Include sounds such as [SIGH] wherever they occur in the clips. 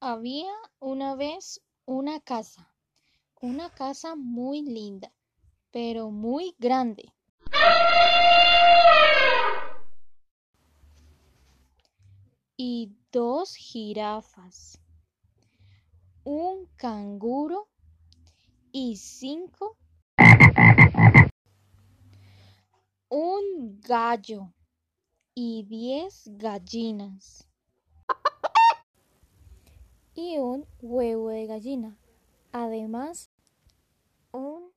Había una vez una casa, una casa muy linda, pero muy grande. Y dos jirafas, un canguro y cinco, un gallo y diez gallinas y un huevo de gallina. Además, un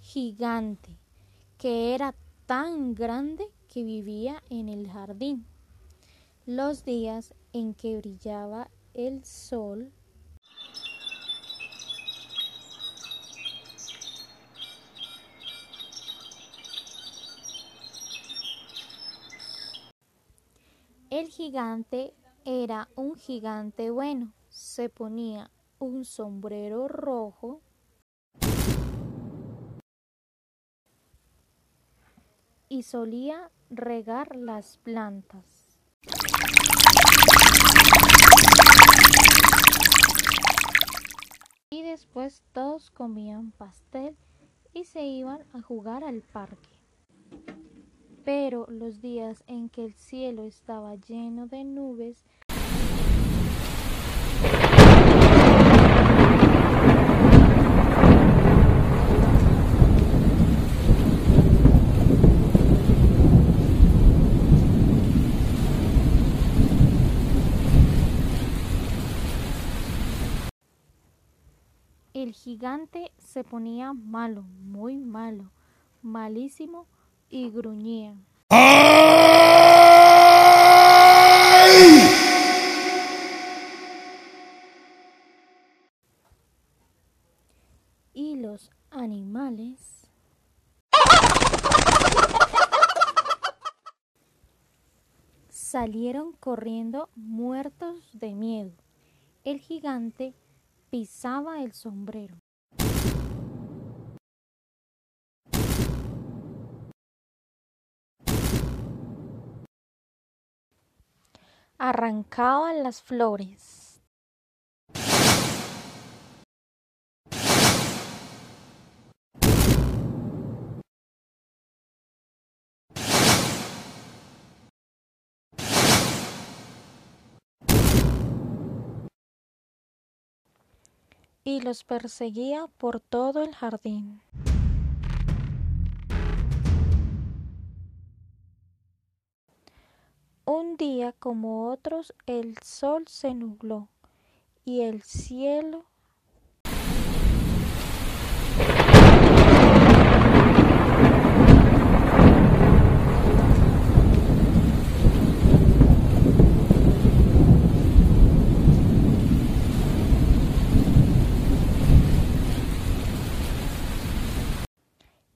gigante que era tan grande que vivía en el jardín. Los días en que brillaba el sol El gigante era un gigante bueno. Se ponía un sombrero rojo y solía regar las plantas. Y después todos comían pastel y se iban a jugar al parque. Pero los días en que el cielo estaba lleno de nubes el gigante se ponía malo, muy malo, malísimo y gruñía. Y los animales salieron corriendo muertos de miedo. El gigante pisaba el sombrero. Arrancaba las flores. y los perseguía por todo el jardín. Un día como otros el sol se nubló y el cielo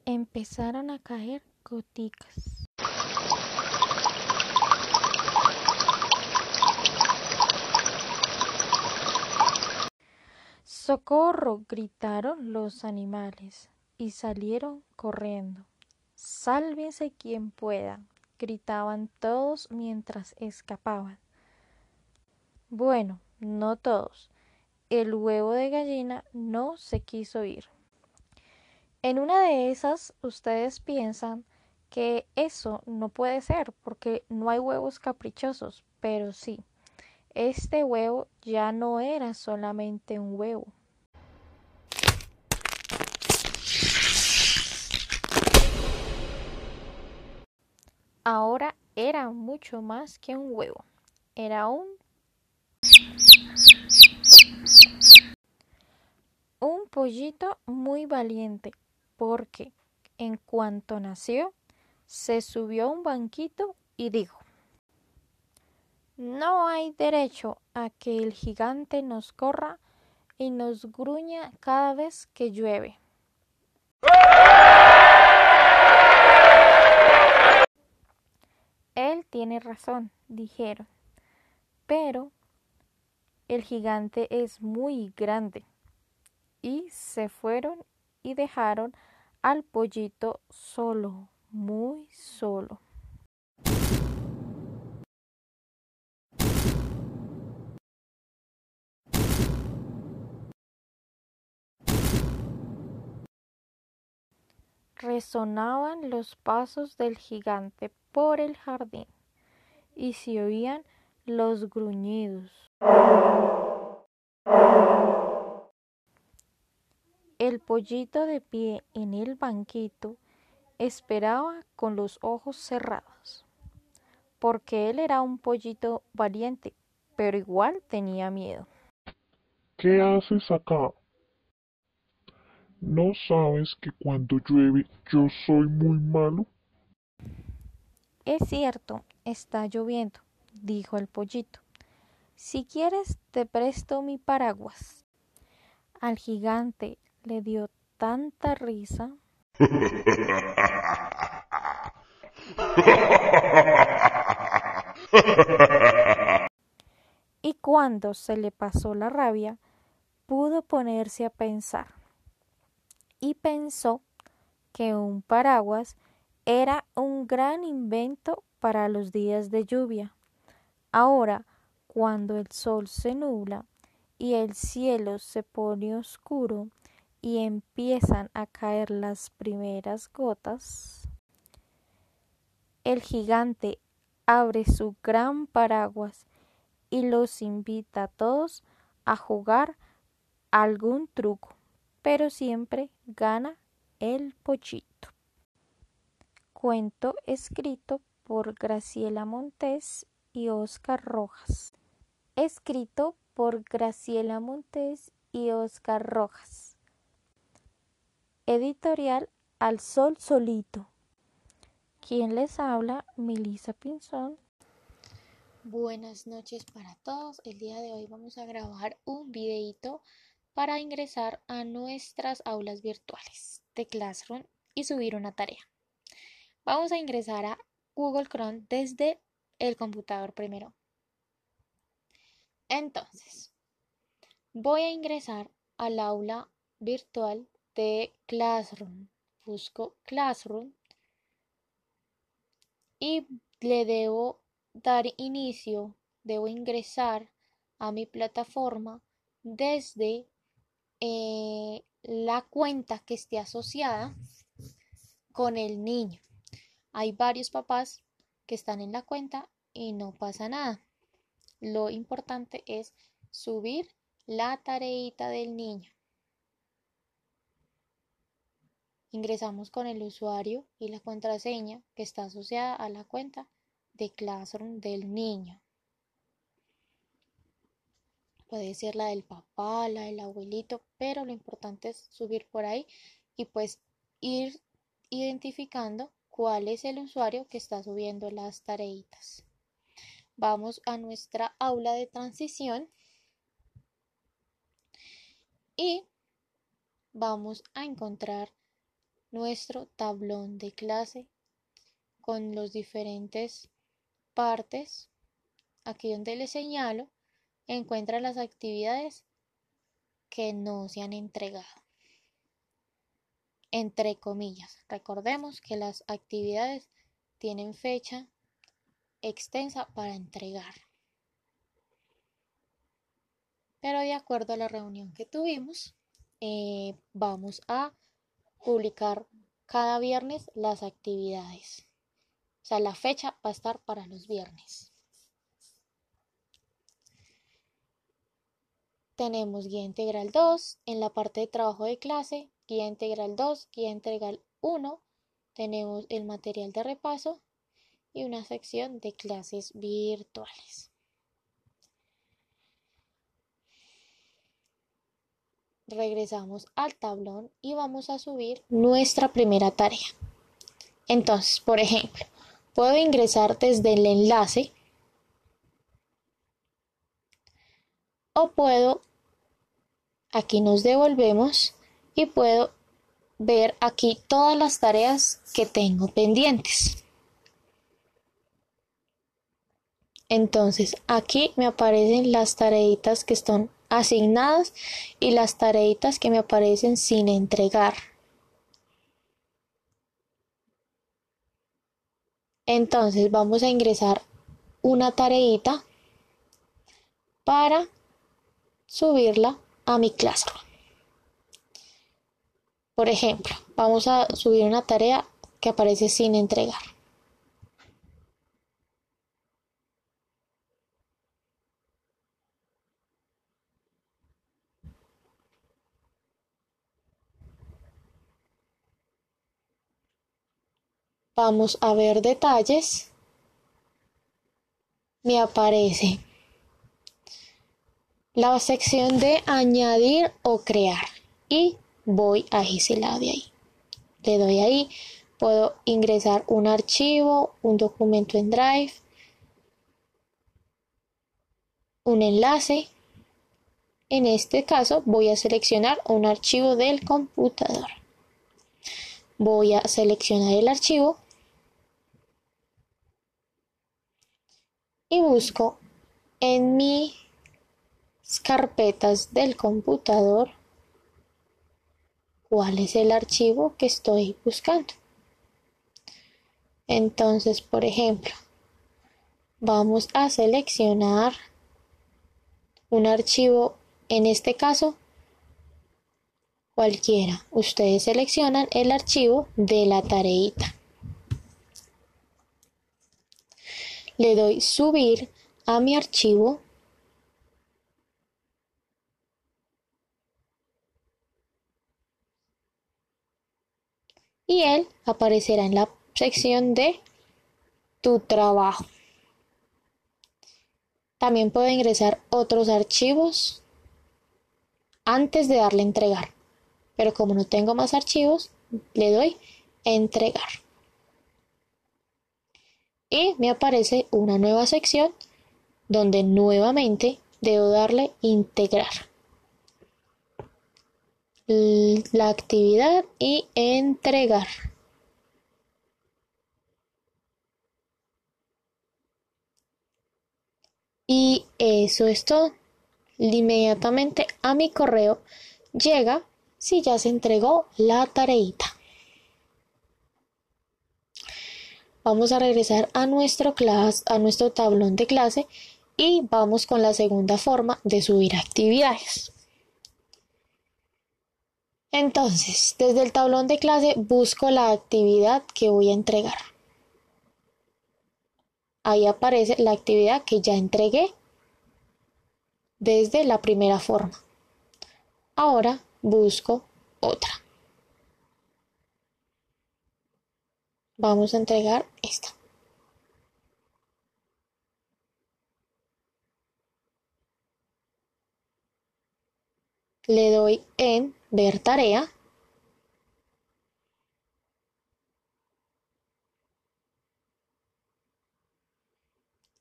empezaron a caer goticas. ¡Socorro! gritaron los animales y salieron corriendo. Sálvese quien pueda, gritaban todos mientras escapaban. Bueno, no todos. El huevo de gallina no se quiso ir. En una de esas, ustedes piensan que eso no puede ser porque no hay huevos caprichosos, pero sí, este huevo ya no era solamente un huevo. Ahora era mucho más que un huevo. Era un... Un pollito muy valiente porque en cuanto nació, se subió a un banquito y dijo, no hay derecho a que el gigante nos corra y nos gruña cada vez que llueve. Él tiene razón, dijeron, pero el gigante es muy grande. Y se fueron y dejaron al pollito solo, muy solo. Resonaban los pasos del gigante por el jardín y se oían los gruñidos. El pollito de pie en el banquito esperaba con los ojos cerrados, porque él era un pollito valiente, pero igual tenía miedo. ¿Qué haces acá? ¿No sabes que cuando llueve yo soy muy malo? Es cierto, está lloviendo, dijo el pollito. Si quieres, te presto mi paraguas. Al gigante le dio tanta risa. [LAUGHS] y cuando se le pasó la rabia, pudo ponerse a pensar y pensó que un paraguas era un gran invento para los días de lluvia. Ahora, cuando el sol se nubla y el cielo se pone oscuro y empiezan a caer las primeras gotas, el gigante abre su gran paraguas y los invita a todos a jugar algún truco pero siempre gana el pochito. Cuento escrito por Graciela Montes y Oscar Rojas. Escrito por Graciela Montes y Oscar Rojas. Editorial Al Sol Solito. ¿Quién les habla? Melissa Pinzón. Buenas noches para todos. El día de hoy vamos a grabar un videito para ingresar a nuestras aulas virtuales de Classroom y subir una tarea. Vamos a ingresar a Google Chrome desde el computador primero. Entonces, voy a ingresar al aula virtual de Classroom. Busco Classroom y le debo dar inicio, debo ingresar a mi plataforma desde eh, la cuenta que esté asociada con el niño. Hay varios papás que están en la cuenta y no pasa nada. Lo importante es subir la tareita del niño. Ingresamos con el usuario y la contraseña que está asociada a la cuenta de Classroom del niño. Puede ser la del papá, la del abuelito, pero lo importante es subir por ahí y pues ir identificando cuál es el usuario que está subiendo las tareitas. Vamos a nuestra aula de transición y vamos a encontrar nuestro tablón de clase con los diferentes partes. Aquí donde le señalo encuentra las actividades que no se han entregado. Entre comillas, recordemos que las actividades tienen fecha extensa para entregar. Pero de acuerdo a la reunión que tuvimos, eh, vamos a publicar cada viernes las actividades. O sea, la fecha va a estar para los viernes. Tenemos guía integral 2, en la parte de trabajo de clase, guía integral 2, guía integral 1, tenemos el material de repaso y una sección de clases virtuales. Regresamos al tablón y vamos a subir nuestra primera tarea. Entonces, por ejemplo, puedo ingresar desde el enlace o puedo aquí nos devolvemos y puedo ver aquí todas las tareas que tengo pendientes. Entonces aquí me aparecen las tareitas que están asignadas y las tareitas que me aparecen sin entregar. Entonces vamos a ingresar una tareita para subirla a mi Classroom. Por ejemplo, Vamos a subir una tarea que aparece sin entregar. Vamos a ver detalles. Me aparece la sección de añadir o crear y voy a ese lado de ahí. Le doy ahí, puedo ingresar un archivo, un documento en Drive, un enlace. En este caso voy a seleccionar un archivo del computador. Voy a seleccionar el archivo y busco en mis carpetas del computador cuál es el archivo que estoy buscando. Entonces, por ejemplo, vamos a seleccionar un archivo, en este caso, cualquiera. Ustedes seleccionan el archivo de la tareita. le doy subir a mi archivo y él aparecerá en la sección de tu trabajo. También puedo ingresar otros archivos antes de darle entregar. Pero como no tengo más archivos, le doy entregar y me aparece una nueva sección donde nuevamente debo darle integrar la actividad y entregar. Y eso es todo. Inmediatamente a mi correo llega si ya se entregó la tareita. vamos a regresar a nuestro, clase, a nuestro tablón de clase y vamos con la segunda forma de subir actividades. Entonces, desde el tablón de clase busco la actividad que voy a entregar. Ahí aparece la actividad que ya entregué desde la primera forma. Ahora busco otra. vamos a entregar esta. Le doy en ver tarea.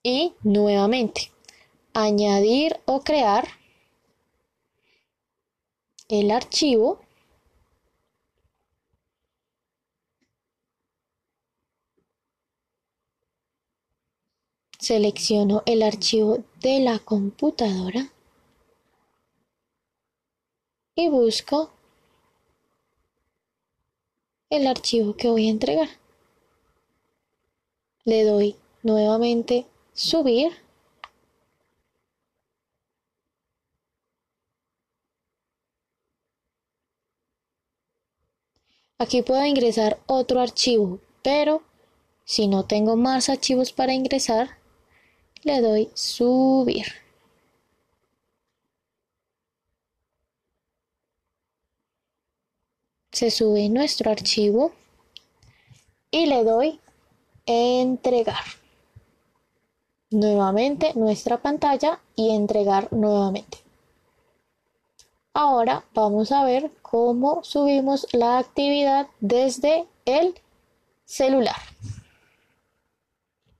Y nuevamente, añadir o crear el archivo Selecciono el archivo de la computadora y busco el archivo que voy a entregar. Le doy nuevamente subir. Aquí puedo ingresar otro archivo, pero si no tengo más archivos para ingresar, le doy subir. Se sube nuestro archivo y le doy entregar. Nuevamente nuestra pantalla y entregar nuevamente. Ahora vamos a ver cómo subimos la actividad desde el celular.